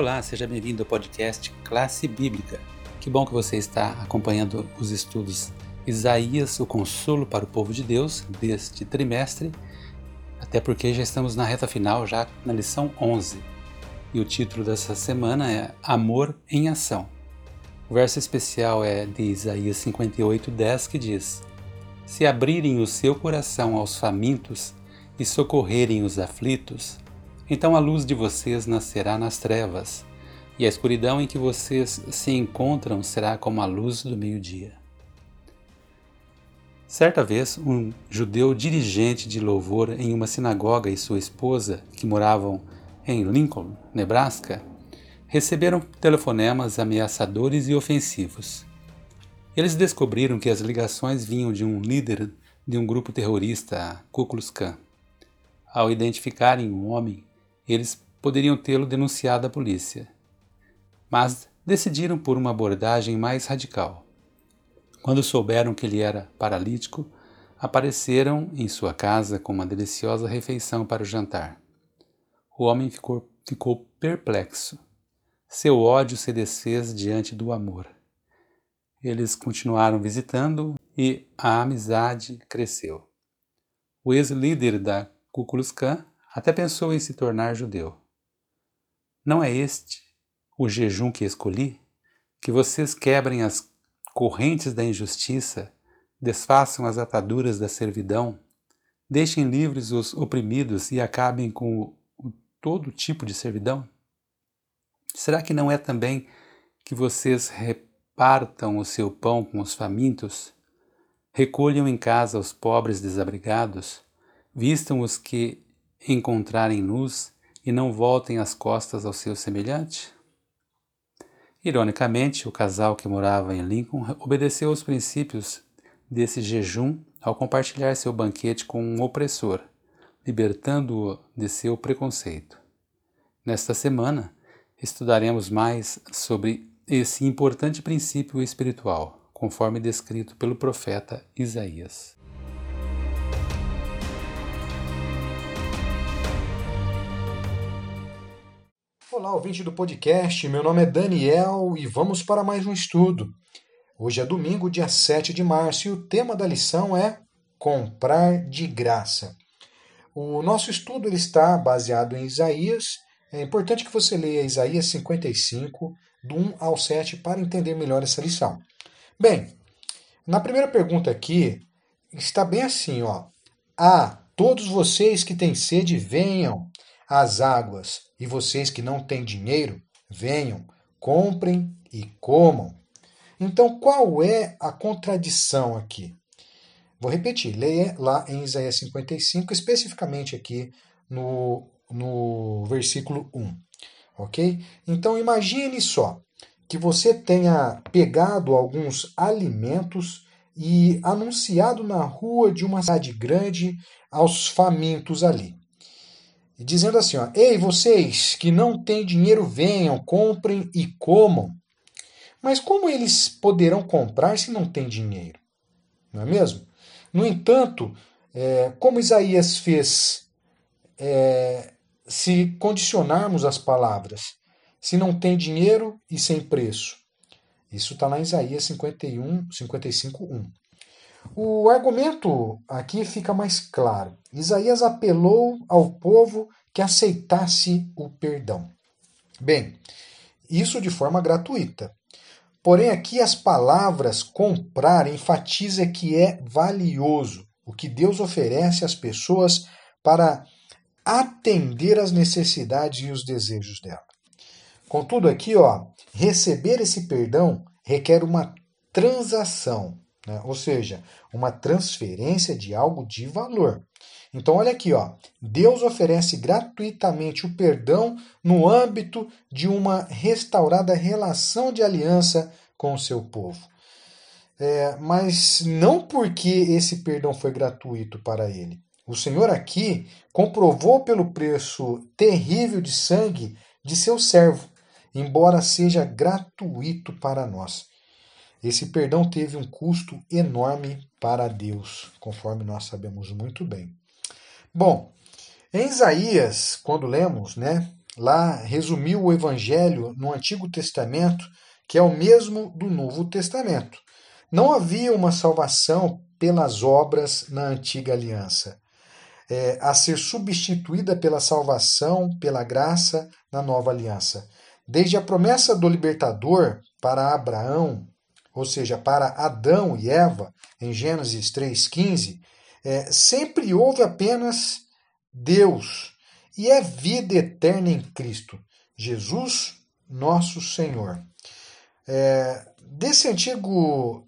Olá, seja bem-vindo ao podcast Classe Bíblica. Que bom que você está acompanhando os estudos Isaías, o consolo para o povo de Deus, deste trimestre, até porque já estamos na reta final, já na lição 11. E o título dessa semana é Amor em Ação. O verso especial é de Isaías 58, 10, que diz: Se abrirem o seu coração aos famintos e socorrerem os aflitos, então a luz de vocês nascerá nas trevas, e a escuridão em que vocês se encontram será como a luz do meio-dia. Certa vez, um judeu dirigente de louvor em uma sinagoga e sua esposa, que moravam em Lincoln, Nebraska, receberam telefonemas ameaçadores e ofensivos. Eles descobriram que as ligações vinham de um líder de um grupo terrorista, Ku Klux Klan. Ao identificarem o homem, eles poderiam tê-lo denunciado à polícia. Mas decidiram por uma abordagem mais radical. Quando souberam que ele era paralítico, apareceram em sua casa com uma deliciosa refeição para o jantar. O homem ficou, ficou perplexo. Seu ódio se desfez diante do amor. Eles continuaram visitando e a amizade cresceu. O ex-líder da Ku Klux Klan até pensou em se tornar judeu. Não é este o jejum que escolhi? Que vocês quebrem as correntes da injustiça, desfaçam as ataduras da servidão, deixem livres os oprimidos e acabem com todo tipo de servidão? Será que não é também que vocês repartam o seu pão com os famintos, recolham em casa os pobres desabrigados, vistam os que encontrarem nus e não voltem as costas ao seu semelhante? Ironicamente, o casal que morava em Lincoln obedeceu aos princípios desse jejum ao compartilhar seu banquete com um opressor, libertando-o de seu preconceito. Nesta semana, estudaremos mais sobre esse importante princípio espiritual, conforme descrito pelo profeta Isaías. Olá, ouvinte do podcast. Meu nome é Daniel e vamos para mais um estudo. Hoje é domingo, dia 7 de março, e o tema da lição é Comprar de graça. O nosso estudo ele está baseado em Isaías. É importante que você leia Isaías 55, do 1 ao 7, para entender melhor essa lição. Bem, na primeira pergunta aqui, está bem assim, ó. Ah, todos vocês que têm sede, venham às águas, e vocês que não têm dinheiro, venham, comprem e comam. Então, qual é a contradição aqui? Vou repetir, leia lá em Isaías 55, especificamente aqui no, no versículo 1. Ok? Então, imagine só que você tenha pegado alguns alimentos e anunciado na rua de uma cidade grande aos famintos ali dizendo assim: ó, Ei, vocês que não têm dinheiro, venham, comprem e comam. Mas como eles poderão comprar se não têm dinheiro? Não é mesmo? No entanto, é, como Isaías fez, é, se condicionarmos as palavras, se não tem dinheiro e sem preço. Isso está lá em Isaías 51, 55, 1. O argumento aqui fica mais claro. Isaías apelou ao povo que aceitasse o perdão. Bem, isso de forma gratuita. Porém, aqui as palavras comprar enfatiza que é valioso o que Deus oferece às pessoas para atender às necessidades e os desejos dela. Contudo, aqui, ó, receber esse perdão requer uma transação, né? ou seja, uma transferência de algo de valor. Então, olha aqui, ó. Deus oferece gratuitamente o perdão no âmbito de uma restaurada relação de aliança com o seu povo. É, mas não porque esse perdão foi gratuito para ele. O Senhor aqui comprovou pelo preço terrível de sangue de seu servo, embora seja gratuito para nós. Esse perdão teve um custo enorme para Deus, conforme nós sabemos muito bem. Bom, em Isaías, quando lemos, né, lá resumiu o Evangelho no Antigo Testamento, que é o mesmo do Novo Testamento. Não havia uma salvação pelas obras na antiga aliança, é, a ser substituída pela salvação, pela graça na nova aliança. Desde a promessa do libertador para Abraão, ou seja, para Adão e Eva, em Gênesis 3,15, é, sempre houve apenas Deus e é vida eterna em Cristo, Jesus, nosso Senhor. É, desse antigo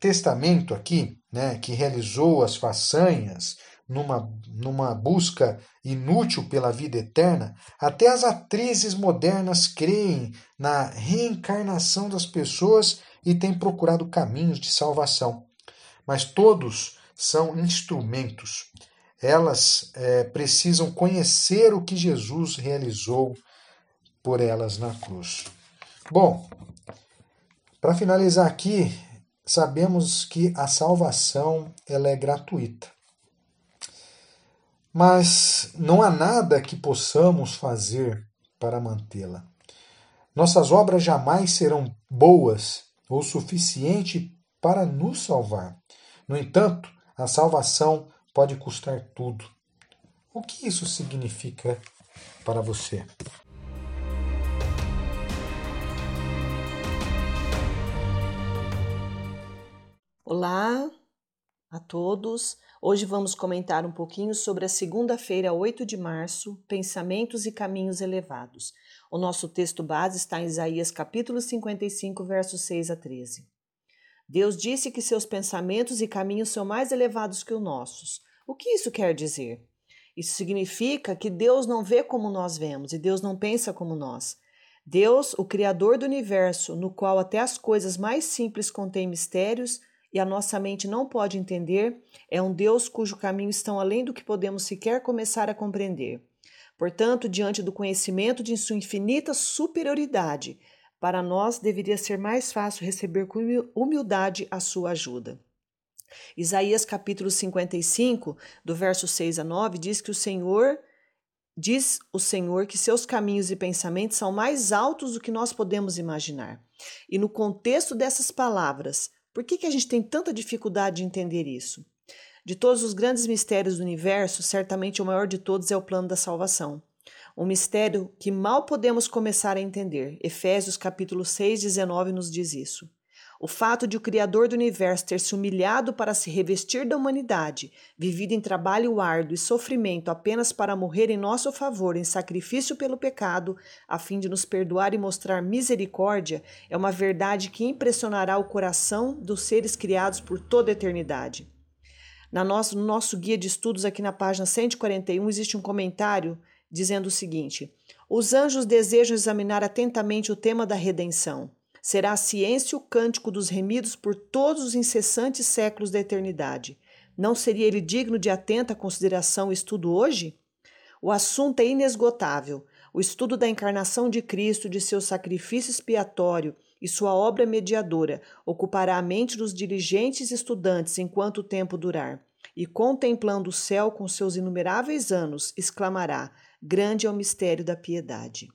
testamento aqui, né, que realizou as façanhas numa, numa busca inútil pela vida eterna, até as atrizes modernas creem na reencarnação das pessoas e têm procurado caminhos de salvação. Mas todos são instrumentos. Elas é, precisam conhecer o que Jesus realizou por elas na cruz. Bom, para finalizar aqui, sabemos que a salvação ela é gratuita. Mas não há nada que possamos fazer para mantê-la. Nossas obras jamais serão boas ou suficiente para nos salvar. No entanto, a salvação pode custar tudo. O que isso significa para você? Olá a todos. Hoje vamos comentar um pouquinho sobre a segunda-feira, 8 de março, pensamentos e caminhos elevados. O nosso texto base está em Isaías capítulo 55, versos 6 a 13. Deus disse que seus pensamentos e caminhos são mais elevados que os nossos. O que isso quer dizer? Isso significa que Deus não vê como nós vemos e Deus não pensa como nós. Deus, o Criador do universo, no qual até as coisas mais simples contêm mistérios, e a nossa mente não pode entender, é um Deus cujo caminho estão além do que podemos sequer começar a compreender. Portanto, diante do conhecimento de sua infinita superioridade, para nós deveria ser mais fácil receber com humildade a sua ajuda. Isaías capítulo 55, do verso 6 a 9, diz que o Senhor diz o Senhor que seus caminhos e pensamentos são mais altos do que nós podemos imaginar. E no contexto dessas palavras, por que, que a gente tem tanta dificuldade de entender isso? De todos os grandes mistérios do universo, certamente o maior de todos é o plano da salvação. Um mistério que mal podemos começar a entender. Efésios capítulo 6, 19 nos diz isso. O fato de o Criador do universo ter se humilhado para se revestir da humanidade, vivido em trabalho árduo e sofrimento apenas para morrer em nosso favor em sacrifício pelo pecado, a fim de nos perdoar e mostrar misericórdia, é uma verdade que impressionará o coração dos seres criados por toda a eternidade. Na nosso, no nosso guia de estudos, aqui na página 141, existe um comentário dizendo o seguinte: Os anjos desejam examinar atentamente o tema da redenção. Será a ciência o cântico dos remidos por todos os incessantes séculos da eternidade. Não seria ele digno de atenta consideração e estudo hoje? O assunto é inesgotável. O estudo da encarnação de Cristo, de seu sacrifício expiatório e sua obra mediadora ocupará a mente dos dirigentes estudantes enquanto o tempo durar. E contemplando o céu com seus inumeráveis anos, exclamará: Grande é o mistério da piedade.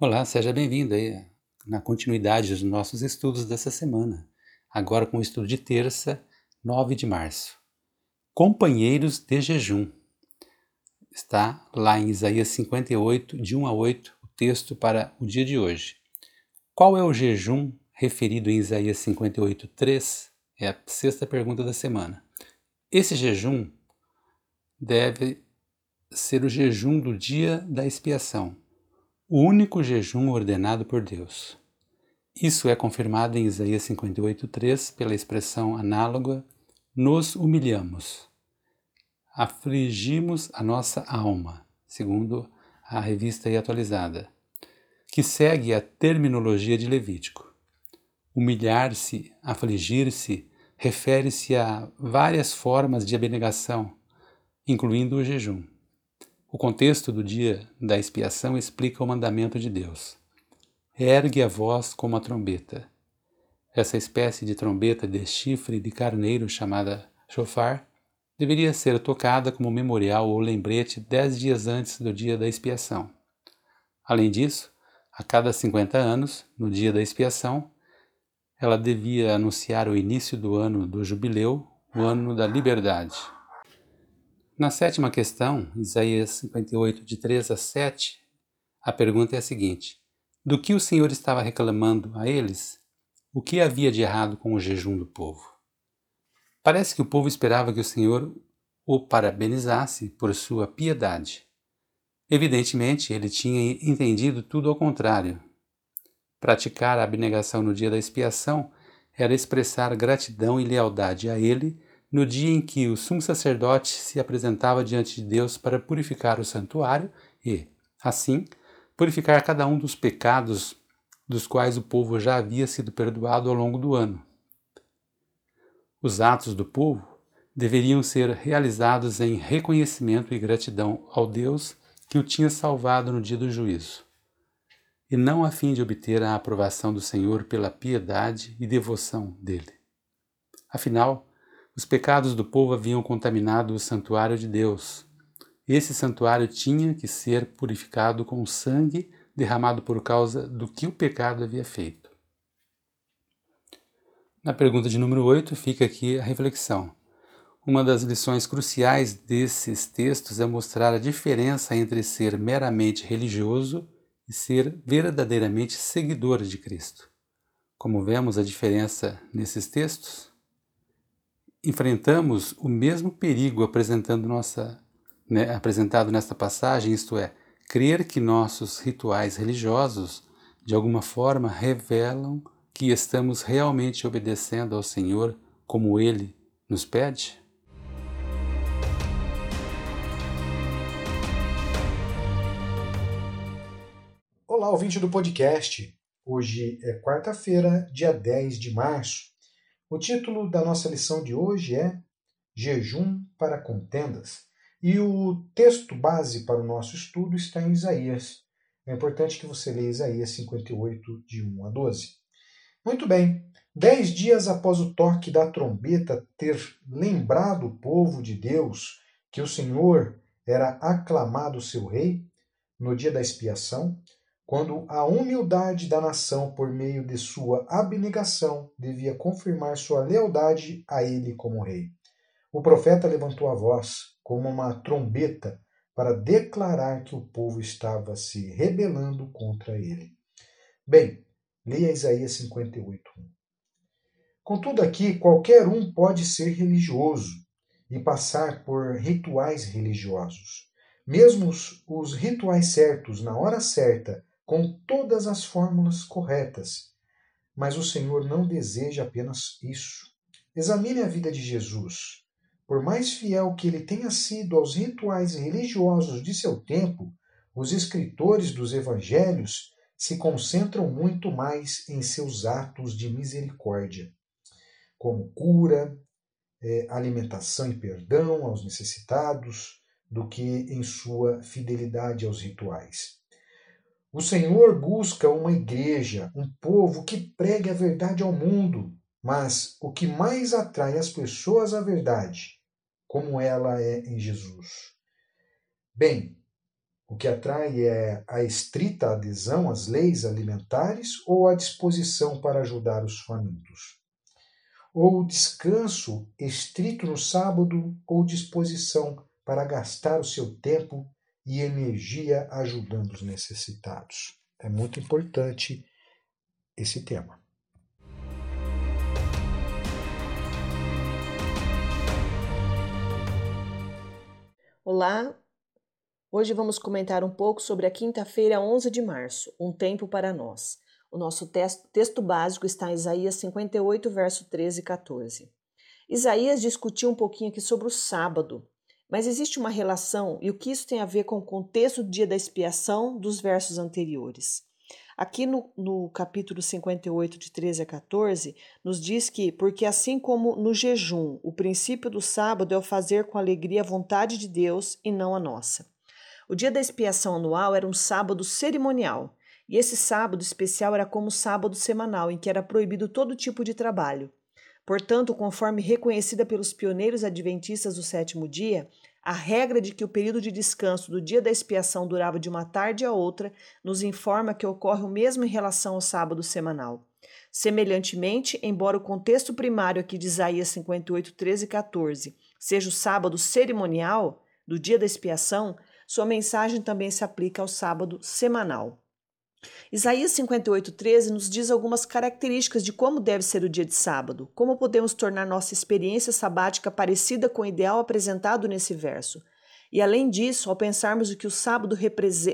Olá, seja bem-vindo aí na continuidade dos nossos estudos dessa semana. Agora com o estudo de terça, 9 de março. Companheiros de jejum. Está lá em Isaías 58, de 1 a 8, o texto para o dia de hoje. Qual é o jejum referido em Isaías 58, 3? É a sexta pergunta da semana. Esse jejum deve ser o jejum do dia da expiação o único jejum ordenado por Deus. Isso é confirmado em Isaías 58:3 pela expressão análoga: nos humilhamos, afligimos a nossa alma, segundo a revista e atualizada, que segue a terminologia de Levítico. Humilhar-se, afligir-se, refere-se a várias formas de abnegação, incluindo o jejum. O contexto do dia da expiação explica o mandamento de Deus. Ergue a voz como a trombeta. Essa espécie de trombeta de chifre de carneiro chamada chofar deveria ser tocada como memorial ou lembrete dez dias antes do dia da expiação. Além disso, a cada 50 anos, no dia da expiação, ela devia anunciar o início do ano do jubileu, o ano da liberdade. Na sétima questão, Isaías 58, de 3 a 7, a pergunta é a seguinte: Do que o Senhor estava reclamando a eles? O que havia de errado com o jejum do povo? Parece que o povo esperava que o Senhor o parabenizasse por sua piedade. Evidentemente, ele tinha entendido tudo ao contrário. Praticar a abnegação no dia da expiação era expressar gratidão e lealdade a ele no dia em que o sumo sacerdote se apresentava diante de Deus para purificar o santuário e, assim, purificar cada um dos pecados dos quais o povo já havia sido perdoado ao longo do ano. Os atos do povo deveriam ser realizados em reconhecimento e gratidão ao Deus que o tinha salvado no dia do juízo, e não a fim de obter a aprovação do Senhor pela piedade e devoção dele. Afinal, os pecados do povo haviam contaminado o santuário de Deus. Esse santuário tinha que ser purificado com sangue derramado por causa do que o pecado havia feito. Na pergunta de número 8 fica aqui a reflexão. Uma das lições cruciais desses textos é mostrar a diferença entre ser meramente religioso e ser verdadeiramente seguidor de Cristo. Como vemos a diferença nesses textos? Enfrentamos o mesmo perigo apresentando nossa, né, apresentado nesta passagem, isto é, crer que nossos rituais religiosos, de alguma forma, revelam que estamos realmente obedecendo ao Senhor como Ele nos pede? Olá, ouvinte do podcast. Hoje é quarta-feira, dia 10 de março. O título da nossa lição de hoje é Jejum para contendas. E o texto base para o nosso estudo está em Isaías. É importante que você leia Isaías 58, de 1 a 12. Muito bem. Dez dias após o toque da trombeta ter lembrado o povo de Deus que o Senhor era aclamado seu rei, no dia da expiação, quando a humildade da nação, por meio de sua abnegação, devia confirmar sua lealdade a ele como rei. O profeta levantou a voz como uma trombeta para declarar que o povo estava se rebelando contra ele. Bem, Leia Isaías 58. Contudo, aqui qualquer um pode ser religioso e passar por rituais religiosos. Mesmo os, rituais certos, na hora certa, com todas as fórmulas corretas. Mas o Senhor não deseja apenas isso. Examine a vida de Jesus. Por mais fiel que ele tenha sido aos rituais religiosos de seu tempo, os escritores dos evangelhos se concentram muito mais em seus atos de misericórdia, como cura, é, alimentação e perdão aos necessitados, do que em sua fidelidade aos rituais. O Senhor busca uma igreja, um povo que pregue a verdade ao mundo, mas o que mais atrai as pessoas à verdade, como ela é em Jesus. Bem, o que atrai é a estrita adesão às leis alimentares ou a disposição para ajudar os famintos? Ou descanso estrito no sábado ou disposição para gastar o seu tempo e energia ajudando os necessitados? É muito importante esse tema. Olá, Hoje vamos comentar um pouco sobre a quinta-feira, 11 de março, um tempo para nós. O nosso texto, básico está em Isaías 58, verso 13 e 14. Isaías discutiu um pouquinho aqui sobre o sábado, mas existe uma relação e o que isso tem a ver com o contexto do dia da expiação dos versos anteriores. Aqui no, no, capítulo 58, de 13 a 14, nos diz que, porque assim como no jejum, o princípio do sábado é o fazer com alegria a vontade de Deus e não a nossa. O dia da expiação anual era um sábado cerimonial, E esse sábado especial era como o sábado semanal, em que era proibido todo tipo de trabalho. Portanto, conforme reconhecida pelos pioneiros adventistas do sétimo dia, a regra de que o período de descanso do dia da expiação durava de uma tarde a outra nos informa que ocorre o mesmo em relação ao sábado semanal. Semelhantemente, embora o contexto primário aqui de Isaías 58, 13 e 14 seja o sábado cerimonial do dia da expiação, sua mensagem também se aplica ao sábado semanal. Isaías 58,13 nos diz algumas características de como deve ser o dia de sábado, como podemos tornar nossa experiência sabática parecida com o ideal apresentado nesse verso. E além disso, ao pensarmos o que o sábado,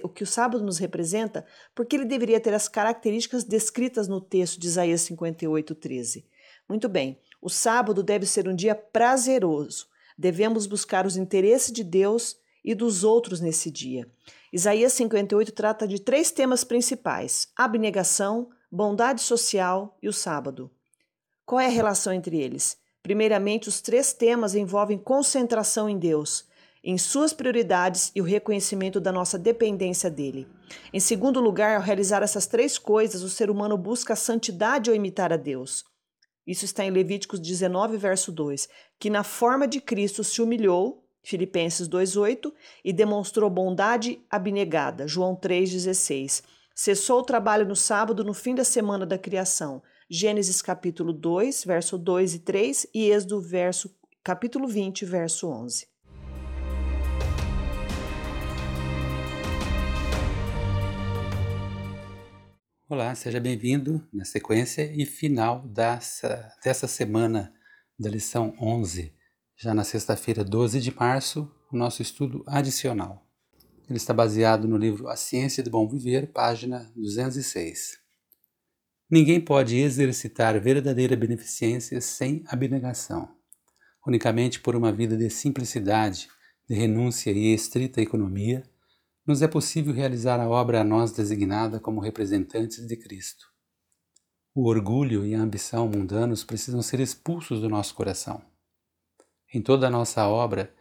o que o sábado nos representa, por que ele deveria ter as características descritas no texto de Isaías 58,13? Muito bem, o sábado deve ser um dia prazeroso. Devemos buscar os interesses de Deus e dos outros nesse dia. Isaías 58 trata de três temas principais: abnegação, bondade social e o sábado. Qual é a relação entre eles? Primeiramente, os três temas envolvem concentração em Deus, em suas prioridades e o reconhecimento da nossa dependência dele. Em segundo lugar, ao realizar essas três coisas, o ser humano busca a santidade ao imitar a Deus. Isso está em Levíticos 19, verso 2, que na forma de Cristo se humilhou Filipenses 2:8 e demonstrou bondade abnegada, João 3:16. Cessou o trabalho no sábado no fim da semana da criação, Gênesis capítulo 2, verso 2 e 3 e Êxodo verso capítulo 20, verso 11. Olá, seja bem-vindo na sequência e final dessa, dessa semana da lição 11 já na sexta-feira, 12 de março, o nosso estudo adicional. Ele está baseado no livro A Ciência do Bom Viver, página 206. Ninguém pode exercitar verdadeira beneficência sem abnegação. Unicamente por uma vida de simplicidade, de renúncia e estrita economia, nos é possível realizar a obra a nós designada como representantes de Cristo. O orgulho e a ambição mundanos precisam ser expulsos do nosso coração. Em toda a nossa obra,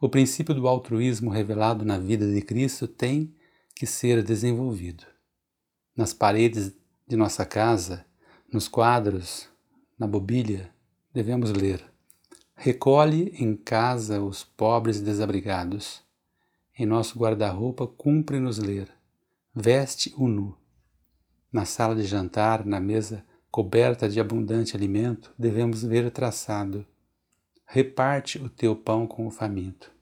o princípio do altruísmo revelado na vida de Cristo tem que ser desenvolvido. Nas paredes de nossa casa, nos quadros, na mobília, devemos ler: Recolhe em casa os pobres desabrigados. Em nosso guarda-roupa, cumpre-nos ler: Veste o nu. Na sala de jantar, na mesa coberta de abundante alimento, devemos ver traçado: reparte o teu pão com o faminto.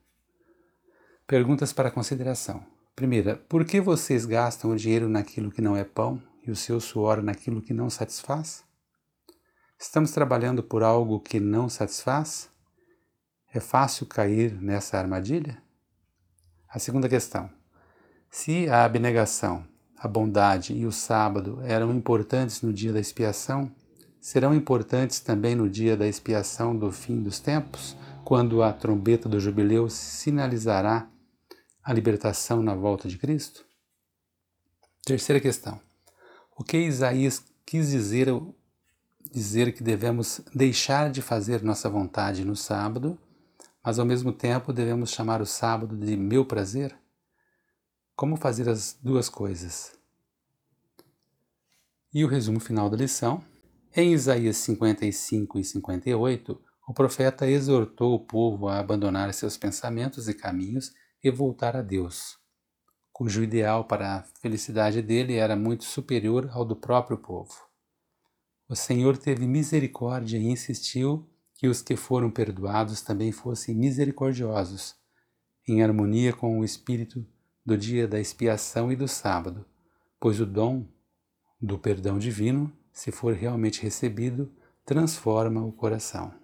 Perguntas para consideração. Primeira, por que vocês gastam o dinheiro naquilo que não é pão e o seu suor naquilo que não satisfaz? Estamos trabalhando por algo que não satisfaz? É fácil cair nessa armadilha? A segunda questão. Se a abnegação, a bondade e o sábado eram importantes no dia da expiação, serão importantes também no dia da expiação do fim dos tempos, quando a trombeta do jubileu sinalizará a libertação na volta de Cristo? Terceira questão. O que Isaías quis dizer dizer que devemos deixar de fazer nossa vontade no sábado, mas ao mesmo tempo devemos chamar o sábado de meu prazer? Como fazer as duas coisas? E o resumo final da lição em Isaías 55 e 58, o profeta exortou o povo a abandonar seus pensamentos e caminhos e voltar a Deus, cujo ideal para a felicidade dele era muito superior ao do próprio povo. O Senhor teve misericórdia e insistiu que os que foram perdoados também fossem misericordiosos, em harmonia com o espírito do dia da expiação e do sábado, pois o dom do perdão divino se for realmente recebido, transforma o coração.